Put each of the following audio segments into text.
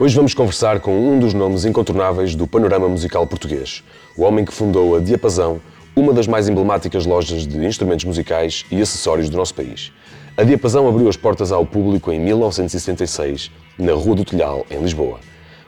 Hoje vamos conversar com um dos nomes incontornáveis do panorama musical português, o homem que fundou a Diapasão, uma das mais emblemáticas lojas de instrumentos musicais e acessórios do nosso país. A Diapasão abriu as portas ao público em 1976, na Rua do Telhal, em Lisboa.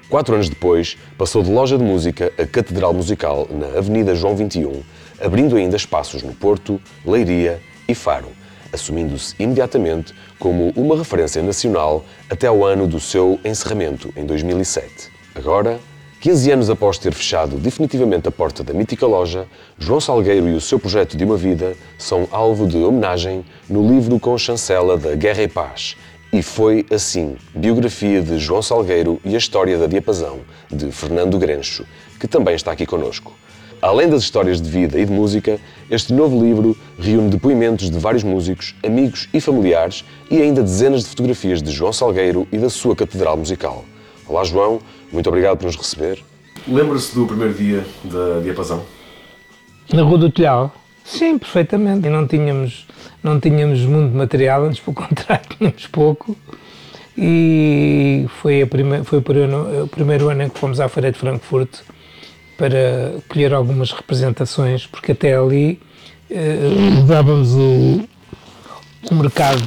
Quatro anos depois, passou de loja de música a catedral musical na Avenida João 21, abrindo ainda espaços no Porto, Leiria e Faro, assumindo-se imediatamente como uma referência nacional até ao ano do seu encerramento, em 2007. Agora, 15 anos após ter fechado definitivamente a porta da mítica loja, João Salgueiro e o seu projeto de uma vida são alvo de homenagem no livro com chancela da Guerra e Paz. E foi assim, biografia de João Salgueiro e a história da diapasão, de Fernando Grencho, que também está aqui conosco. Além das histórias de vida e de música, este novo livro reúne depoimentos de vários músicos, amigos e familiares e ainda dezenas de fotografias de João Salgueiro e da sua catedral musical. Olá, João, muito obrigado por nos receber. Lembra-se do primeiro dia da Diapasão? Na Rua do Telhal? Sim, perfeitamente. E não tínhamos, não tínhamos muito material, antes pelo contrário, tínhamos pouco. E foi, a prime foi o, primeiro, o primeiro ano em que fomos à Feira de Frankfurt para colher algumas representações, porque até ali eh, usávamos o, o mercado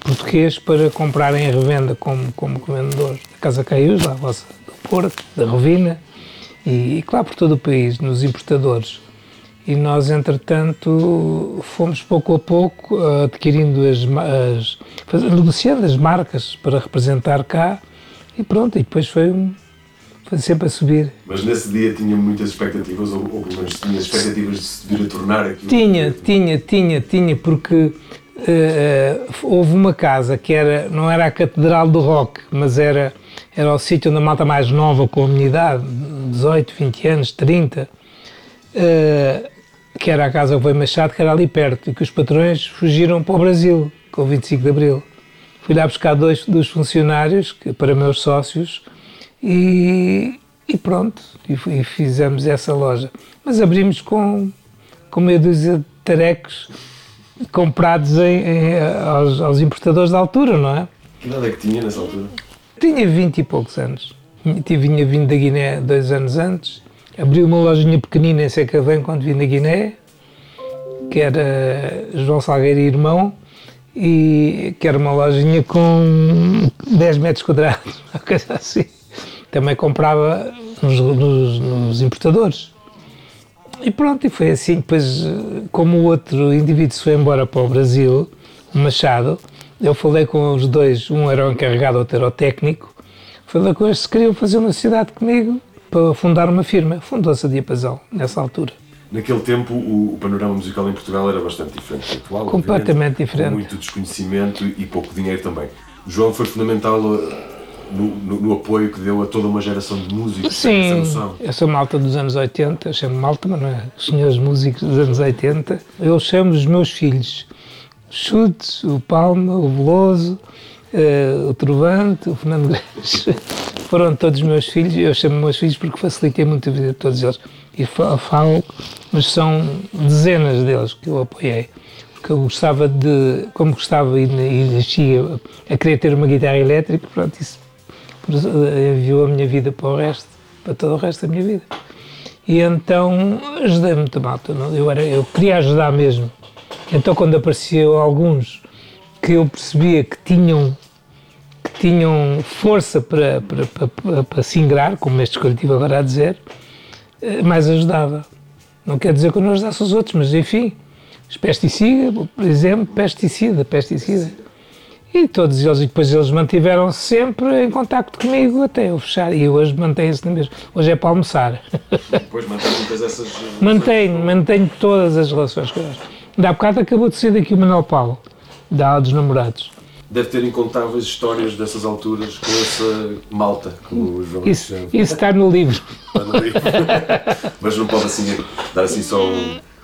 português para comprarem a revenda como, como vendedores da Casa Caius, da vossa do Porto, da Rovina e, e, claro, por todo o país, nos importadores. E nós, entretanto, fomos pouco a pouco adquirindo as, as negociando as marcas para representar cá e pronto, e depois foi um, foi sempre a subir. Mas nesse dia tinha muitas expectativas, ou, ou pelo menos tinha expectativas de se vir a tornar aquilo? Tinha, tinha, tinha, tinha, porque uh, houve uma casa que era, não era a Catedral do Rock, mas era, era o sítio onde a malta mais nova, com a minha idade, 18, 20 anos, 30, uh, que era a Casa Rui Machado, que era ali perto, e que os patrões fugiram para o Brasil, com o 25 de Abril. Fui lá buscar dois dos funcionários, que, para meus sócios, e, e pronto, e, e, fizemos essa loja. Mas abrimos com, com meia dúzia de tarecos comprados em, em, aos, aos, importadores da altura, não é? Que idade é que tinha nessa altura? Tinha vinte e poucos anos. Tinha vindo da Guiné dois anos antes. Abri uma lojinha pequenina em Secavém quando vim da Guiné, que era João Salgueiro e Irmão, e que era uma lojinha com 10 metros quadrados, uma coisa assim também comprava nos, nos, nos, importadores. E pronto, e foi assim. Depois, como o outro indivíduo se foi embora para o Brasil, o Machado, eu falei com os dois, um era o encarregado, outro era o técnico, falei com eles se queriam fazer uma sociedade comigo para fundar uma firma. Fundou-se a Diapasão, nessa altura. Naquele tempo, o, o, panorama musical em Portugal era bastante diferente do atual. Completamente diferente. Com muito desconhecimento e pouco dinheiro também. O João foi fundamental no, no, no, apoio que deu a toda uma geração de músicos. Sim, eu sou malta dos anos 80, eu chamo malta, mas não é? Os senhores músicos dos anos 80, eu chamo os meus filhos. Chutes, o Palma, o Veloso, uh, o Trovante, o Fernando Grandes, foram todos meus filhos, eu chamo meus filhos porque facilitei muito a vida de todos eles. E falo, mas são dezenas deles que eu apoiei que eu gostava de, como gostava e, e a querer ter uma guitarra elétrica, pronto, isso enviou a minha vida para o resto, para todo o resto da minha vida. E então ajudei muito malta, não? Eu, era, eu queria ajudar mesmo. Então quando apareciam alguns que eu percebia que tinham que tinham força para, para, para, para se ingrar, como este coletivo agora a dizer, eh, mais ajudava. Não quer dizer que eu não ajudasse os outros, mas enfim, os pesticidas, por exemplo, pesticida, pesticida. E todos eles, e depois eles mantiveram-se sempre em contacto comigo até eu fechar. E hoje mantenho-se na mesma. Hoje é para almoçar. Depois mantém muitas essas. Mantenho, mantenho todas as relações com eles. Ainda há bocado acabou de sair daqui o Manuel Paulo, da Aula dos Namorados. Deve ter incontáveis histórias dessas alturas com essa malta, como o João Isso, isso está no livro. Está no livro. Mas não pode assim dar assim só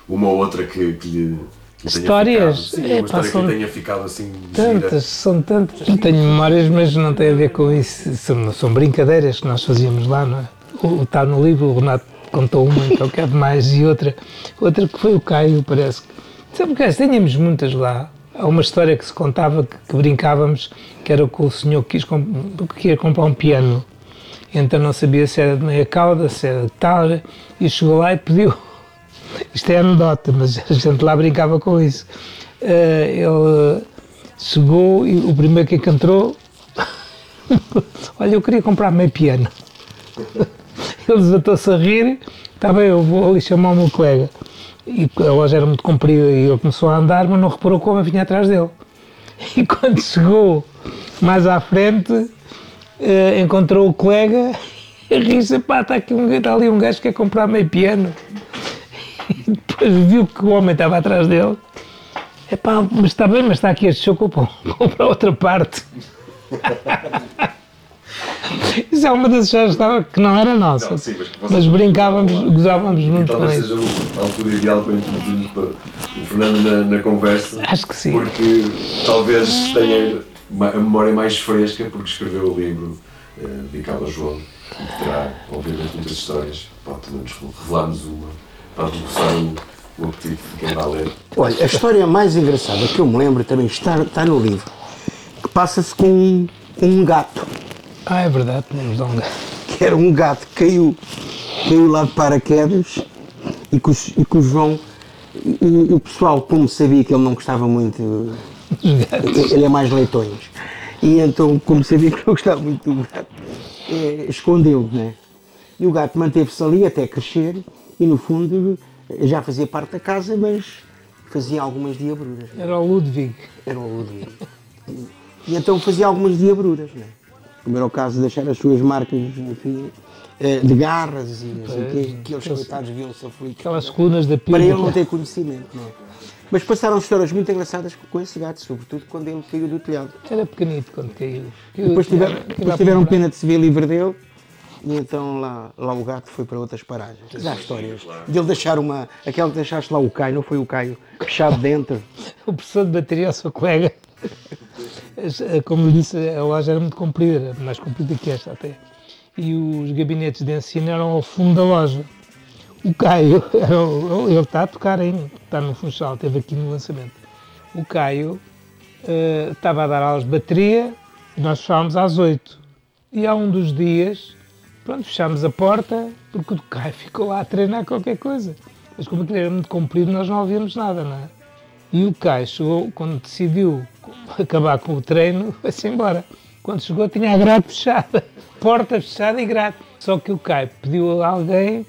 uma ou outra que, que lhe histórias. Sim, é, uma história que tenha ficado assim. Tantas, gira. são tantas. Não tenho memórias, mas não tem a ver com isso. São, são brincadeiras que nós fazíamos lá, não é? O, está no livro, o Renato contou uma, então que é demais, e outra, outra que foi o Caio, parece que. Sabe que tínhamos muitas lá. Há uma história que se contava que, que brincávamos, que era com o senhor que quis que ia comprar um piano Então não sabia se era de meia cauda, se era de tal, e chegou lá e pediu. Isto é anedota, mas a gente lá brincava com isso. Eh, ele chegou e o primeiro que encontrou, olha, eu queria comprar meio piano. Ele desatou-se a rir, está bem, eu vou ali chamar o meu colega. E a loja era muito comprida e ele começou a andar, mas não reparou como eu vinha atrás dele. E quando chegou mais à frente, eh, encontrou o colega e disse: pá, está, aqui um, está ali um gajo que quer comprar meio piano. E depois viu que o homem estava atrás dele. Epá, mas está bem, mas está aqui este show, compra compra outra parte. Isso é uma das histórias que não era nossa. Não, sim, mas que mas brincávamos, gozávamos muito com talvez seja a altura ideal para introduzirmos para o Fernando na, na conversa. Acho que sim. Porque talvez tenha a memória mais fresca, porque escreveu o livro eh, dedicado ao João. E terá, obviamente, muitas histórias. Pode também nos revelarmos uma, para o, o apetite de quem vai ler. Olha, a história mais engraçada que eu me lembro também está, está no livro, que passa-se com um, com um gato, Ah, é verdade, tínhamos um gato. que era um gato que caiu, caiu lá de paraquedas e que, os- e que o João, e, e o pessoal, como sabia que ele não gostava muito, ele é mais leitões, e então, como sabia que não gostava muito do gato, eh, escondeu, né? E o gato manteve-se ali até crescer e, no fundo, já fazia parte da casa, mas fazia algumas diabruras. né? Era o Ludwig. Era o Ludwig. E então fazia algumas diabruras, né? Como era o caso de deixar as suas marcas, enfim, eh, de garras e não sei o quê, que eles coitados viam-se aflitos. Aquelas colunas da Para ele não pilha. ter conhecimento, não é? Mas passaram histórias muito engraçadas com esse gato, sobretudo quando ele caiu do telhado. Era pequenito quando caiu. Caiu- Depois tiveram, depois tiveram pena de se ver livre dele e então lá, lá o gato foi para outras paragens. Mas há histórias. De ele deixar uma. Aquela que deixaste lá o Caio, não foi o Caio, fechado dentro. O professor de bateria, o seu colega, como lhe disse, a loja era muito comprida, era mais comprida que esta até. E os gabinetes de ensino eram ao fundo da loja. O Caio, o- ele está a tocar ainda, está no Funchal, esteve aqui no lançamento. O Caio eh, estava a dar aulas de bateria e nós fechávamos às 8. E há um dos dias, pronto, fechámos a porta porque o Caio ficou lá a treinar qualquer coisa. Mas como aquilo era muito comprido, nós não ouvíamos nada, não é? E o Caio chegou, quando decidiu acabar com o treino, foi-se embora. Quando chegou tinha a grade fechada, porta fechada e grade. Só que o Caio pediu a alguém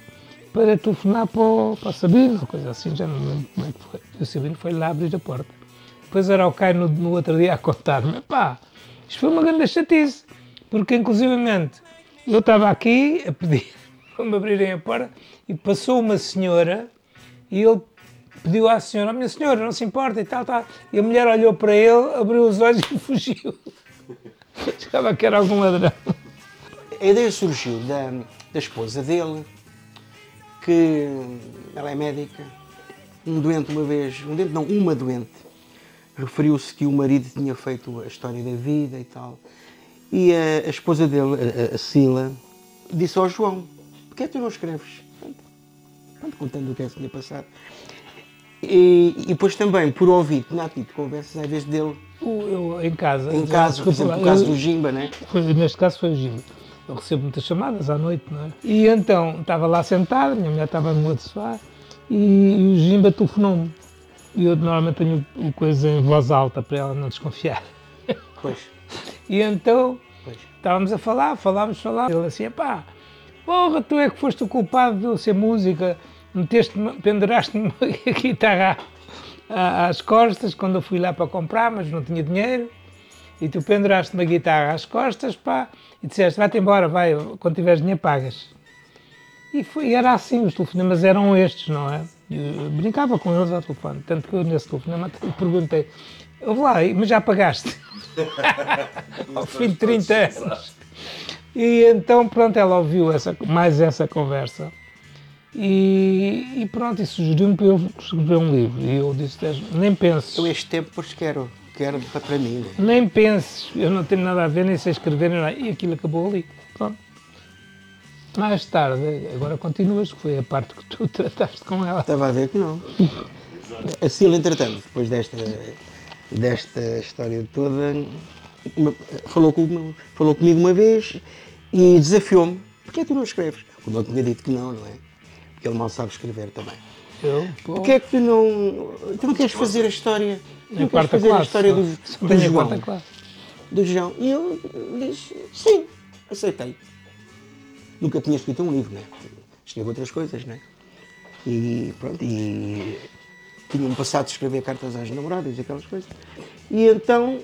para telefonar para o, para o Sabino, coisa assim, já não lembro como é que foi. E o Sabino foi lá abrir a porta. Depois era o Caio no, no outro dia a contar-me, pá, isto foi uma grande chatice, porque inclusivamente eu estava aqui a pedir para me abrirem a porta e passou uma senhora e ele pediu à senhora, minha senhora, não se importa e tal, tal. E a mulher olhou para ele, abriu os olhos e fugiu. Achava que era algum ladrão. A ideia surgiu da, da esposa dele, que ela é médica. Um doente, uma vez, um doente não, uma doente, referiu-se que o marido tinha feito a história da vida e tal. E a, a esposa dele, a, a- Sila, disse ao João: Porquê é que tu não escreves? Pronto, contando o que é que tinha passado. E, e depois também, por ouvir, tinha tido conversas às vezes dele Eu, em casa. em casa, por exemplo, lá, o caso do Jimba, né? Foi- neste caso foi o Gil. Eu recebo muitas chamadas à noite, não é? E então estava lá sentado, minha mulher estava no outro sofá e, e o Jimba telefonou-me. E eu normalmente tenho coisa em voz alta para ela não desconfiar. Pois, E então pois. estávamos a falar, falámos, falámos. Ele assim, pá, porra, tu é que foste o culpado de eu ser música, meteste penduraste-me a guitarra às costas quando eu fui lá para comprar, mas não tinha dinheiro. E tu penduraste-me a guitarra às costas, pá, e disseste, vai-te embora, vai, quando tiveres dinheiro pagas. E, foi, era assim, os telefonemas eram estes, não é? Eu brincava com eles ao telefone, tanto que eu nesse telefonema perguntei, ouve lá, mas já pagaste? ao fim de 30 anos. E então, pronto, ela ouviu essa, mais essa conversa. E, e pronto, e sugeriu-me para eu escrever um livro. E eu disse, nem penses, Eu este tempo pois quero, quero para, mim. né? nem penses, eu não tenho nada a ver, nem sei escrever, nem nada. E aquilo acabou ali. Pronto. Mais tarde, agora continuas, que foi a parte que tu trataste com ela. Estava a ver que não. A Sila, entretanto, depois desta, desta história toda, falou, com, falou comigo uma vez e desafiou-me, porquê tu não escreves? Como eu tinha dito que não, não é? Porque ele mal sabe escrever também. Eu, Porquê é que tu não, tu não queres fazer a história, tu não queres fazer a classe. história só. do, Só do João? do João. E eu disse, sim, aceitei. Nunca tinha escrito um livro, né? Escrevo outras coisas, né? E pronto, e tinha-me passado de escrever cartas às namoradas e aquelas coisas. E então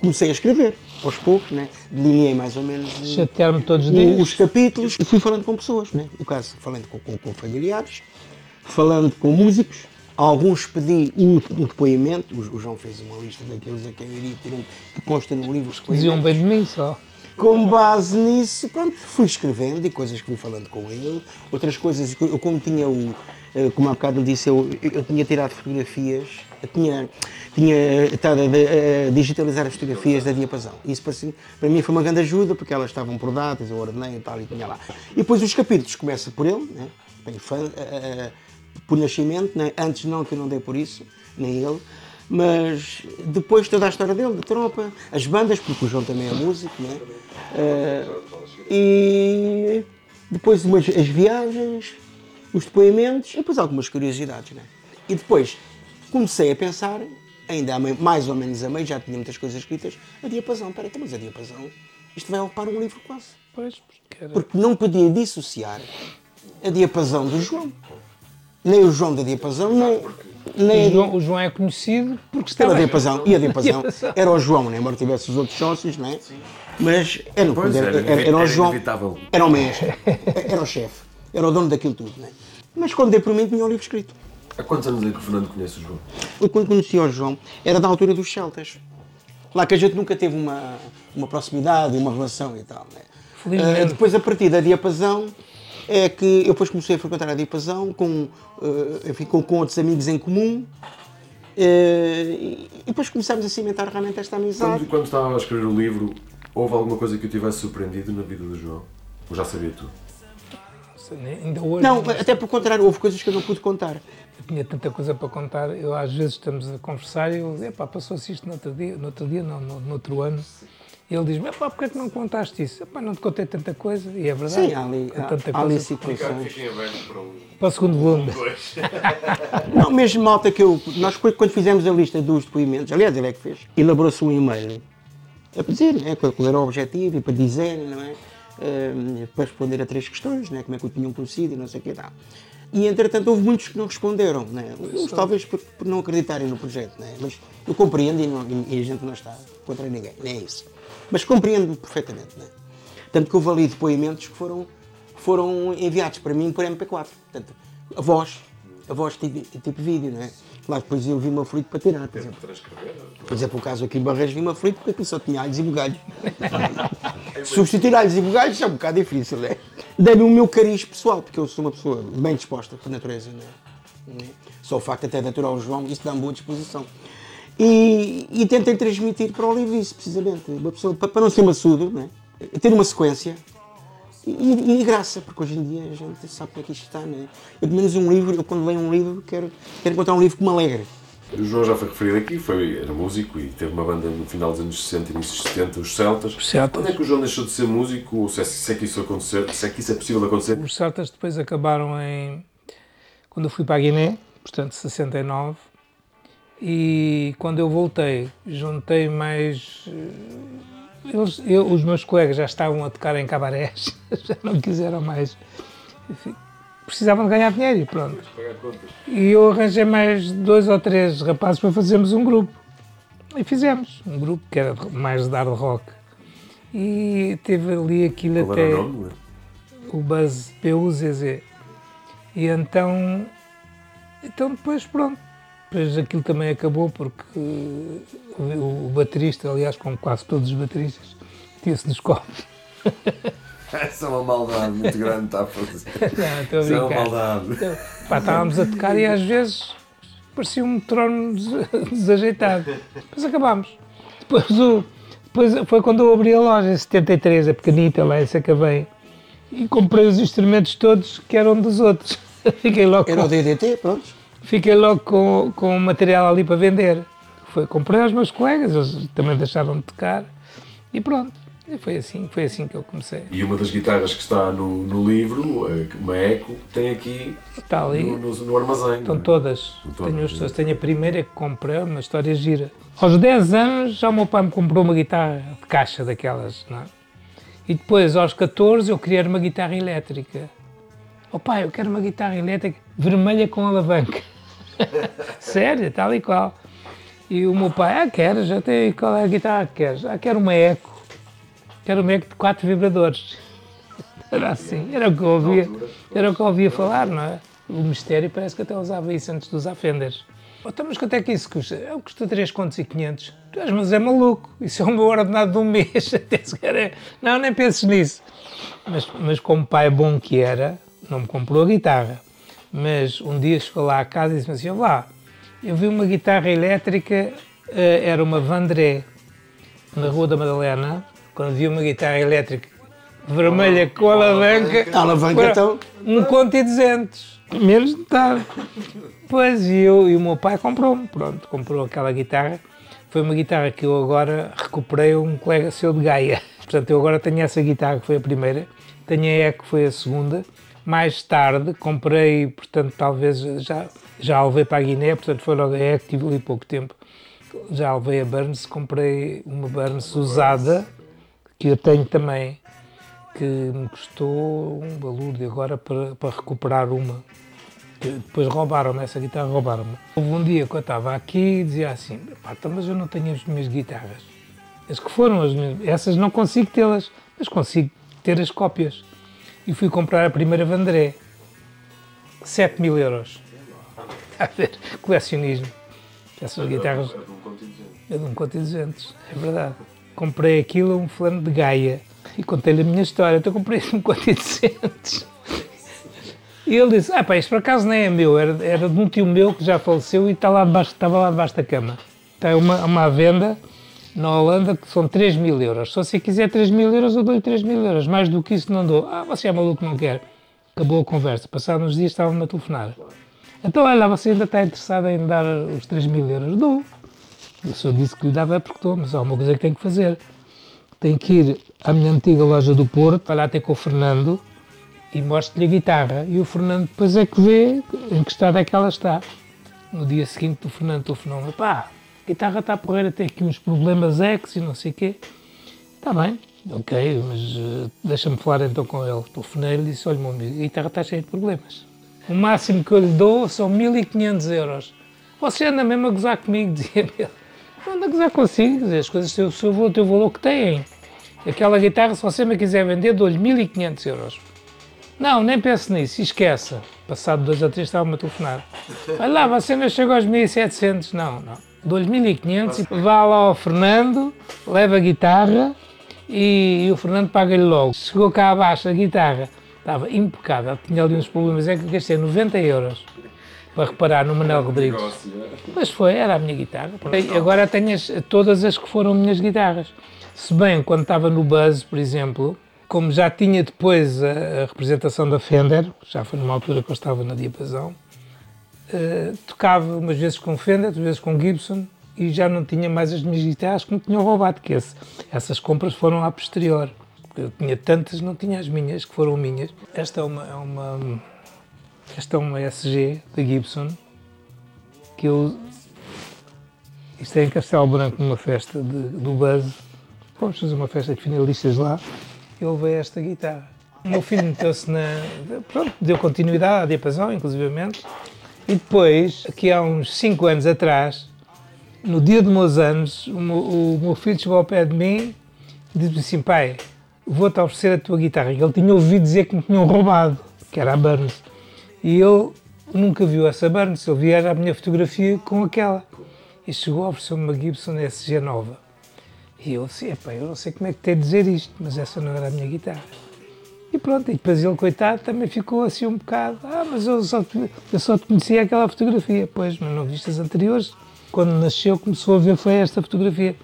comecei a escrever, aos poucos, né? Delineei mais ou menos o- Chatear-me todos os capítulos e fui falando com pessoas, né? No caso, falando com, com- com familiares, falando com músicos. Alguns pedi o, o depoimento, o, o João fez uma lista daqueles a quem eu iria ter um, que consta no livro os Diziam bem de mim só. Com base nisso, pronto, fui escrevendo e coisas que fui falando com ele, outras coisas, eu como tinha o, eh, como há bocado disse, eu, eu tinha tirado fotografias, tinha, tinha estado a, a digitalizar as fotografias da diapasão. Isso para, si- para mim foi uma grande ajuda, porque elas estavam por datas, eu ordenei e tal, e tinha lá. E depois os capítulos, começa por ele, né? Bem fã, eh, eh, por nascimento, né? antes não, que eu não dei por isso, nem ele. Mas depois toda a história dele, da tropa, as bandas, porque o João também é músico, né? Eh, e depois umas, as viagens, os depoimentos e depois algumas curiosidades. Né? E depois comecei a pensar, ainda mais ou menos a meio, já tinha muitas coisas escritas, a diapasão. Peraí, então, mas a diapasão, isto vai ocupar um livro quase. Pois, porque era- Porque não podia dissociar a diapasão do João. Nem o João da diapasão, nem, nem o, João, o João é conhecido porque pela estava. diapasão. E a diapasão Diapasão. era o João, né? embora tivesse os outros sócios, não é? Mas era, Pois, era, era era, era o era João. Era o mestre, era o chefe, era o dono daquilo tudo. Né? Mas quando dei por mim, tinha o livro escrito. Há quantos anos é que o Fernando conhece o João? Eu quando conheci o João, era da altura dos Celtas. Lá que a gente nunca teve uma, uma proximidade, uma relação e tal. Né? Ah, depois, a partir da diapasão, é que eu depois comecei a frequentar a diapasão com, ah, enfim, com, com outros amigos em comum. eh, e e depois começámos a cimentar realmente esta amizade. Quando, quando estava a escrever o livro, houve alguma coisa que o tivesse surpreendido na vida do João? Ou já sabia tudo? Ainda hoje. Não, até pelo contrário, houve coisas que eu não pude contar. Eu tinha tanta coisa para contar. Eu, às vezes, estamos a conversar e eu digo, epá, passou-se isto no outro dia, no outro dia, não, no, no outro ano. E ele diz-me, epá, porquê é que não contaste isso? Epá, não te contei tanta coisa. E é verdade. Sim, há ali, Há há, tanta há ali coisa. situações. Para um. Para o segundo volume. Não, mesmo malta que eu. Nós quando fizemos a lista dos depoimentos, aliás, ele é que fez, elaborou-se um e-mail a dizer né, qual qual era o objetivo e para dizer, não é? Para responder a três questões, né, como é que o tinham conhecido e não sei o que tal. E entretanto houve muitos que não responderam, né? Uns talvez por, por não acreditarem no projeto, né? mas eu compreendo e, não- e a gente não está contra ninguém, nem é isso. Mas compreendo perfeitamente. Né? Tanto que houve ali depoimentos que foram, foram enviados para mim por MP4. Portanto, a voz, a voz tipo, tipo vídeo, não é? Claro, depois eu vi-me aflito para tirar, por exemplo. Por exemplo, o caso aqui em Barreiros vi-me aflito porque aqui só tinha alhos e bugalhos. Substituir alhos e bugalhos é um bocado difícil, não é? Dei-me o meu cariz pessoal, porque eu sou uma pessoa bem disposta por natureza, não é? Não é? Só o facto até de aturar o João, isso dá-me boa disposição. E, e tentei transmitir para o livro isso, precisamente. Uma pessoa, para, para não ser maçudo, não é? ter uma sequência e, e- e graça, porque hoje em dia a gente sabe como é que isto está, não é? Eu, pelo menos um livro, eu quando leio um livro, quero, quero encontrar um livro que me alegre. O João já foi referido aqui, foi, era músico e teve uma banda no final dos anos 60 e inícios dos 70, os Celtas. Os Celtas. Quando é que o João deixou de ser músico? Ou se é, se é que isso acontecer, se é que isso é possível acontecer? Os Celtas depois acabaram em. Quando eu fui para a Guiné, portanto 69, e quando eu voltei, juntei mais. Eles, eu, os meus colegas já estavam a tocar em cabarés, já não quiseram mais. Enfim, precisavam de ganhar dinheiro e pronto. E eu arranjei mais dois ou três rapazes para fazermos um grupo. E fizemos um grupo que era mais de hard rock. E teve ali aquilo Qual até era o nome? o Buzz PUZZ. E então, então depois pronto, depois aquilo também acabou porque o, o baterista, aliás como quase todos os bateristas, tinha-se nos copos. Essa é uma maldade muito grande, está a fazer. Não, estou a Isso é uma brincar. maldade. Então, pá, estávamos a tocar e às vezes parecia um des- desajeitado. Depois acabámos. Depois, o, depois foi quando eu abri a loja, em 73, a pequenita lá em Sacavém, e comprei os instrumentos todos que eram dos outros. Fiquei logo Era o DDT, pronto. Fiquei logo com, com o material ali para vender. Foi, comprei aos meus colegas, eles também deixaram de tocar e pronto. E foi assim, foi assim que eu comecei. E uma das guitarras que está no, no livro, uma Eco, tem aqui Está ali. no, no- no armazém. Estão é? todas. Estão todas, Tenho, as é. Tenho a primeira que comprei, uma história gira. Aos 10 anos já o meu pai me comprou uma guitarra de caixa daquelas, não é? E depois, aos 14, eu queria uma guitarra elétrica. Oh pai, eu quero uma guitarra elétrica vermelha com alavanca. Sério, tal e qual. E o meu pai, ah, queres? Já tem, qual é a guitarra que queres? Ah, quero uma Eco. Quero uma Eco de 4 vibradores. Era assim, era o que eu ouvia, era o que eu ouvia falar, não é? O mistério parece que até usava isso antes de usar Fenders. Oh, então, mas quanto é que isso custa? Eu custa 3 contos e 500. Tu és, mas é maluco. Isso é o meu ordenado de um mês. Até sequer é. Não, nem penses nisso. Mas, mas como pai bom que era, não me comprou a guitarra. Mas um dia chegou lá à casa e disse-me assim, "Ó lá, eu vi uma guitarra elétrica, eh, era uma Vandré, na Rua da Madalena, quando vi uma guitarra elétrica vermelha com alavanca, A alavanca, então? um conto e 200, menos de metade. Pois, e, eu, e o meu pai comprou-me, pronto, comprou aquela guitarra. Foi uma guitarra que eu agora recuperei a um colega seu de Gaia. Portanto, eu agora tenho essa guitarra que foi a primeira, tenho a E que foi a segunda. Mais tarde comprei, portanto, talvez já, já levei para a Guiné, portanto foi logo a E que tive ali pouco tempo. Já levei a Burns, comprei uma Burns usada, que eu tenho também, que me custou um valor de agora para, para recuperar uma. Que Depois roubaram-me, essa guitarra roubaram-me. Houve um dia que eu estava aqui e dizia assim, então, mas eu não tenho as minhas guitarras. As que foram as minhas, essas não consigo tê-las, mas consigo ter as cópias. E fui comprar a primeira Vandré. 7 mil euros. A ver, colecionismo. Essas guitarras é de um conto e 200, é verdade. Comprei aquilo a um fulano de Gaia e contei-lhe a minha história. Então comprei um conto e 200. E ele disse, ah pá, isto por acaso nem é meu, era, era de um tio meu que já faleceu e está lá debaixo, estava lá debaixo da cama. Tem uma, uma venda na Holanda que são 3 mil euros. Se você quiser 3 mil euros, eu dou-lhe 3 mil euros. Mais do que isso não dou. Ah, você é maluco, não quer. Acabou a conversa. Passados uns dias estavam-me a telefonar. Então, olha, você ainda está interessado em dar os 3 mil euros? Dou. Eu só disse que lhe dava é porque estou, mas há uma coisa que tenho que fazer. Tenho que ir à minha antiga loja do Porto, para lá ter com o Fernando e mostro-lhe a guitarra. E o Fernando depois é que vê em que estado é que ela está. No dia seguinte, o Fernando telefonou-me: pá, a guitarra está a porreira, tem aqui uns problemas ex e não sei o quê. Está bem, ok, mas eh, deixa-me falar então com ele. Telefonei e disse: olha, meu amigo, a guitarra está cheia de problemas. O máximo que eu lhe dou são 1500 euros. Você anda mesmo a gozar comigo, dizia ele. Não anda a gozar consigo, as coisas têm o seu valor, têm o valor que têm. Aquela guitarra, se você me quiser vender, dou-lhe 1500 euros. Não, nem pense nisso, esqueça. Passado dois ou três estava-me a telefonar. Olha lá, você não chegou aos 1700. Não, não. Dou-lhe 1500 e vá lá ao Fernando, leva a guitarra e, e o Fernando paga-lhe logo. Chegou cá abaixo a guitarra, estava impecável, tinha ali uns problemas, é que gastei 90 euros para reparar no Manuel Rodrigues. Mas foi, era a minha guitarra. Agora tenho as- todas as que foram minhas guitarras. Se bem, quando estava no Buzz, por exemplo, como já tinha depois a, a representação da Fender, já foi numa altura que eu estava na diapasão, eh, tocava umas vezes com Fender, outras vezes com Gibson, e já não tinha mais as minhas guitarras que me tinham roubado, que esse- essas compras foram a posterior. Eu tinha tantas, não tinha as minhas, que foram minhas. Esta é uma, é uma, esta é uma SG da Gibson, que eu isto é em Castelo Branco, numa festa de- do Buzz. Vamos fazer uma festa de finalistas lá. Eu levei esta guitarra. O meu filho meteu-se na. Pronto, deu continuidade à diapasão, inclusivamente. E depois, aqui há uns 5 anos atrás, no dia dos meus anos, o meu, o meu filho chegou ao pé de mim e disse-me assim: pai, vou-te oferecer a tua guitarra. Ele tinha ouvido dizer que me tinham roubado, que era a Burns. E ele nunca viu essa Burns, ele via a minha fotografia com aquela. E chegou a oferecer-me uma Gibson SG nova. E eu disse, epá, eu não sei como é que tem de dizer isto, mas essa não era a minha guitarra. E pronto, e depois ele, coitado, também ficou assim um bocado, ah, mas eu só te, eu só te conhecia aquela fotografia. Pois, mas não viste as anteriores. Quando nasceu começou a ver foi esta fotografia,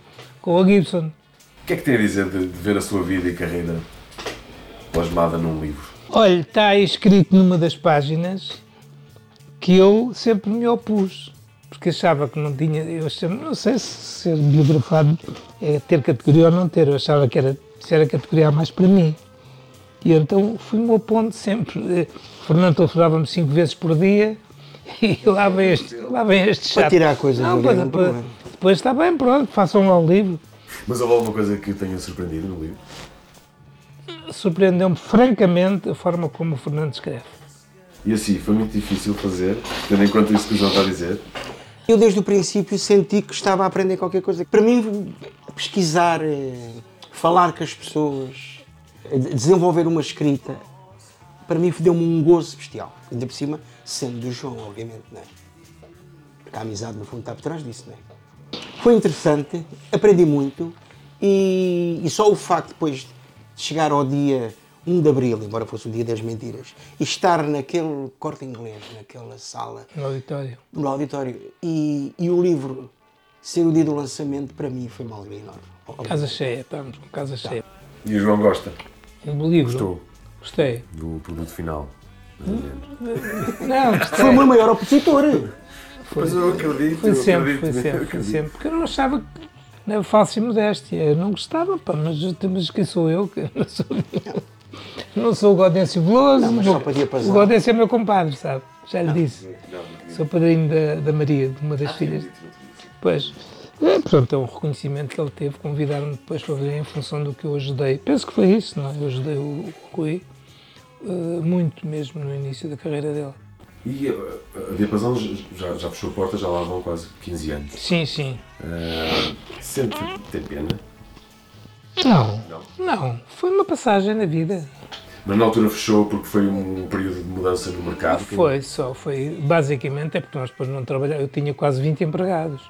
com a Gibson. O que é que tem a dizer de, de ver a sua vida e carreira plasmada num livro? Olha, está aí escrito numa das páginas que eu sempre me opus. porque achava que não tinha, eu achava, não sei se ser biografado é ter categoria ou não ter, eu achava que era, se era categoria mais para mim. E então fui-me opondo sempre. Eh, Fernando telefonava-me cinco vezes por dia e lá vem este, lá vem este chato. Para tirar coisas não, do para, livro, para-. Depois está bem, pronto, façam lá o livro. Mas houve alguma coisa que tenha surpreendido no livro? Surpreendeu-me francamente a forma como o Fernando escreve. E assim, foi muito difícil fazer, tendo em conta isso que o João está a dizer. Eu desde o princípio senti que estava a aprender qualquer coisa. Para mim, pesquisar, eh, falar com as pessoas, desenvolver uma escrita, para mim deu-me um gozo bestial. Ainda por cima, sendo do João, obviamente, não é? Porque a amizade, no fundo, está por trás disso, não é? Foi interessante, aprendi muito e, e só o facto depois de chegar ao dia 1 de Abril, embora fosse o dia das mentiras, e estar naquele corte inglês, naquela sala, No auditório. no auditório e, e o livro ser o dia do lançamento para mim foi uma alegria enorme. Casa cheia, estamos com casa cheia. E o João gosta O livro. Gostou. Gostei. do produto final. Não, gostei. Foi o meu maior opositor. Mas eu acredito, Foi sempre, acredito, foi sempre, foi sempre. Porque eu não achava que. Não, falsa e modéstia. Eu não gostava, pá, mas, mas quem sou eu? Que não sou, não sou o Gaudêncio Veloso. Não, mas o- só diapasão. O Gaudêncio é meu compadre, sabe? Já lhe disse. Sou padrinho da, da Maria, de uma Ah, das filhas. Pois. É, portanto, é um reconhecimento que ele teve, convidar-me depois para ver em função do que eu ajudei. Penso que foi isso, não é? Eu ajudei o, o Rui eh, muito mesmo no início da carreira dele. E uh, a Diapasão já, já fechou a porta, já lá vão quase 15 anos. Sim, sim. Uh, sente, tem pena. Não, não. Foi uma passagem na vida. Mas na altura fechou porque foi um período de mudança no mercado. Foi só, foi basicamente é porque nós depois não trabalhávamos. Eu tinha quase 20 empregados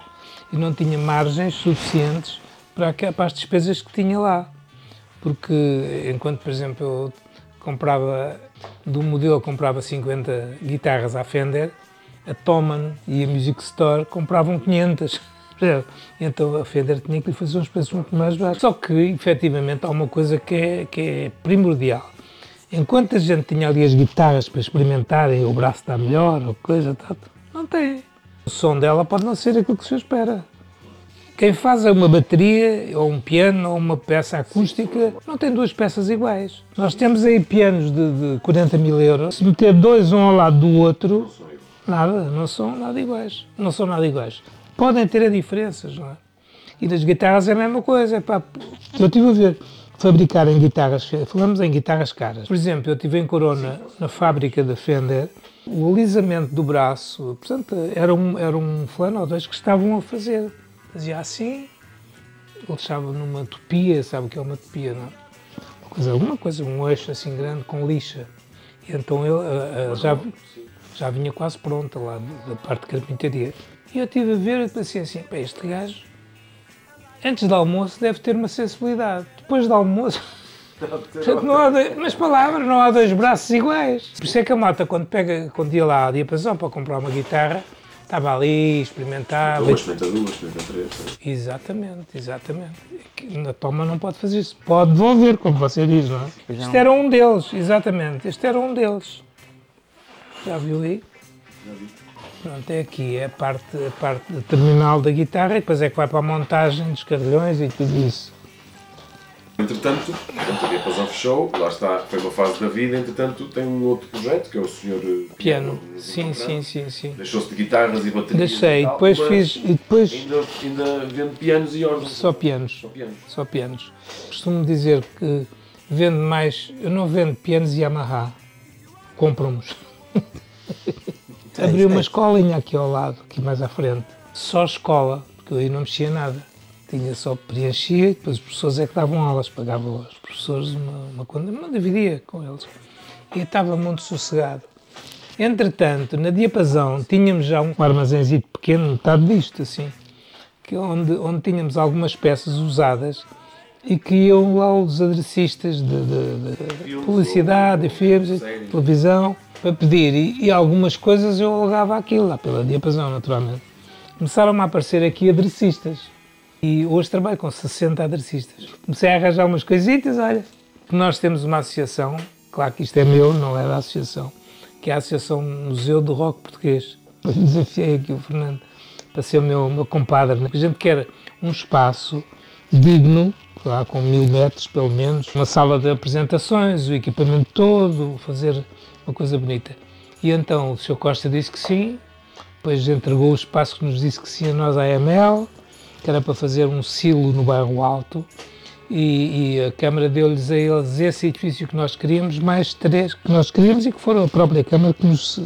e não tinha margens suficientes para, para as despesas que tinha lá. Porque enquanto, por exemplo, eu comprava, do modelo comprava 50 guitarras à Fender, a Thomann e a Music Store compravam 500. percebe? Então a Fender tinha que lhe fazer uns preços muito mais baixos. Só que, efetivamente, há uma coisa que é, que é primordial. Enquanto a gente tinha ali as guitarras para experimentarem, o braço está melhor, ou coisa, tá, não tem. O som dela pode não ser aquilo que se espera. Quem faz uma bateria, ou um piano, ou uma peça acústica, não tem duas peças iguais. Nós temos aí pianos de, de 40 mil euros. Se meter dois um ao lado do outro, nada, não são nada iguais. Não são nada iguais. Podem ter diferenças, não é? E das guitarras é a mesma coisa. é pá, eu estive a ver fabricar em guitarras, falamos em guitarras caras. Por exemplo, eu estive em Corona, na fábrica da Fender, o alisamento do braço, portanto, era um, era um fulano ou dois que estavam a fazer. Fazia assim, ele deixava numa topia, sabe o que é uma topia, não é? Uma coisa, alguma coisa, um eixo assim grande com lixa. E então ele ah, ah, já, já vinha quase pronta lá da parte de carpintaria. E eu estive a ver e pensei assim, pá, este gajo antes do almoço deve ter uma sensibilidade. Depois do almoço. Portanto, não há dois, mas palavras, não há dois braços iguais. Por isso é que a malta, quando, pega, quando ia lá à diapasão para comprar uma guitarra, estava ali, experimentava. Uma experimenta duas, experimenta três. Exatamente, exatamente. É Na toma não pode fazer isso. Pode devolver, como você diz, não é? Este era um deles, exatamente. Este era um deles. Já viu aí? Pronto, é aqui, é a parte, a parte terminal da guitarra e depois é que vai para a montagem dos carrilhões e tudo isso. Entretanto, a Diapasão fechou, lá está, foi uma fase da vida. Entretanto, tem um outro projeto que é o Senhor eh, Piano. no- no Sim, sim, sim, sim. Deixou-se de guitarras e baterias. Deixei, e tal, depois fiz, e depois Ainda, ainda vende pianos e órgãos. só pianos. Só pianos. Só pianos. Costumo dizer que vendo mais, eu não vendo pianos Yamaha, compro-nos. Abri uma escolinha aqui ao lado, aqui mais à frente. Só escola, porque eu aí não mexia nada. Tinha só preenchia e depois os professores é que davam aulas, pagavam aos professores uma, uma conta, não dividia com eles. E estava muito sossegado. Entretanto, na diapasão tínhamos já um armazénzinho pequeno, metade disto, assim, que onde, onde tínhamos algumas peças usadas e que iam lá os adressistas de, de- de publicidade, de filmes, de televisão, para pedir. E, e algumas coisas eu alugava aquilo, lá pela diapasão, naturalmente. Começaram a aparecer aqui adressistas. E hoje trabalho com 60 adressistas. Comecei a arranjar umas coisitas, olha. Nós temos uma associação, claro que isto é meu, não é da associação, que é a Associação Museu do Rock Português. Desafiei aqui o Fernando. para ser o meu, meu compadre. né? A gente quer um espaço digno, lá com mil metros pelo menos, uma sala de apresentações, o equipamento todo, fazer uma coisa bonita. E então o Sr. Costa disse que sim, depois entregou o espaço que nos disse que sim a nós à AML, que era para fazer um silo no bairro Alto, e, e a Câmara deu-lhes a eles esse edifício que nós queríamos, mais três que nós queríamos e que foram a própria Câmara que nos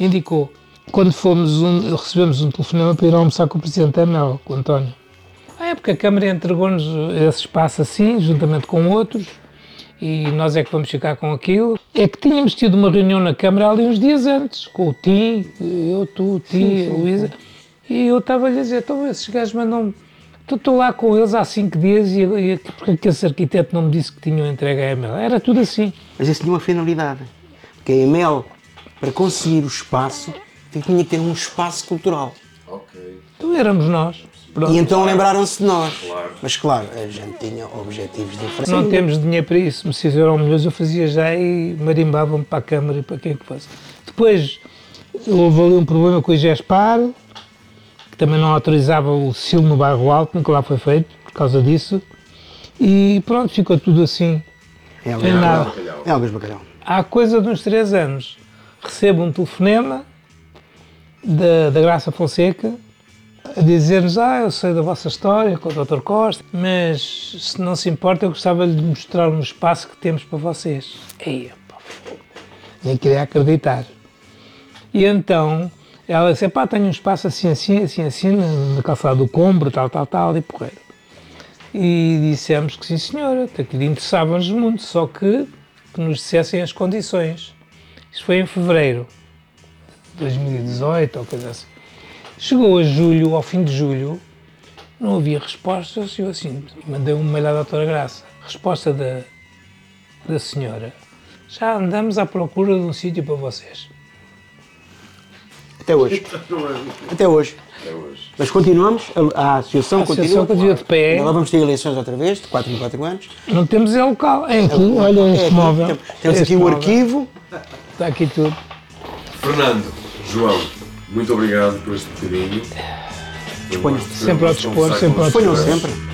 indicou. Quando fomos, um- recebemos um telefonema para ir almoçar com o Presidente AML, com o António. Ah, é porque a Câmara entregou-nos esse espaço assim, juntamente com outros, e nós é que vamos ficar com aquilo. É que tínhamos tido uma reunião na Câmara ali uns dias antes, com o Tim, eu, tu, o Tim, a Luísa, e eu estava-lhe a dizer, então esses gajos mandam Estou lá com eles há cinco dias e, e porque é que esse arquiteto não me disse que tinham entregue a EML? Era tudo assim. Mas isso tinha uma finalidade. Porque a EML, para conseguir o espaço, tinha que ter um espaço cultural. Ok. Então éramos nós. Pronto. E então lembraram-se de nós. Claro. Mas claro, a gente tinha objetivos diferentes. Não temos dinheiro para isso, me se eram milhões eu fazia já e marimbavam-me para a Câmara e para quem que fosse. Depois houve ali um problema com o IGESPAR, também não autorizava o silo no bairro Alto, nunca lá foi feito, por causa disso. E pronto, ficou tudo assim. É, nada. Bacalhau. É Alves Bacalhau. Há coisa de uns três anos, recebo um telefonema da, da Graça Fonseca a dizer-nos: Ah, eu sei da vossa história com o Dr. Costa, mas se não se importa, eu gostava de lhe mostrar um espaço que temos para vocês. Pá, nem queria acreditar. E então ela disse: Pá, tenho um espaço assim, assim, assim, assim, na, calçada do Combro, tal, tal, tal, e porreiro. E dissemos que sim, senhora, que aquilo interessava-nos muito, só que, que nos dissessem as condições. Isto foi em fevereiro de 2018 ou coisa assim. Chegou a julho, ao fim de julho, não havia respostas e eu assim, mandei um mail à doutora Graça. Resposta da, da senhora. Já andamos à procura de um sítio para vocês. Até hoje. Até hoje. Até hoje. Mas continuamos, a, a associação, A associação continua de pé. Agora vamos ter eleições outra vez, de 4 em 4 anos. Não temos é local. É aqui, olha É este aqui, móvel. tem- Temos Este aqui o móvel. arquivo. Está aqui tudo. Fernando, João, muito obrigado por este bocadinho. Disponha. Sempre ao dispor, sempre ao dispor. sempre.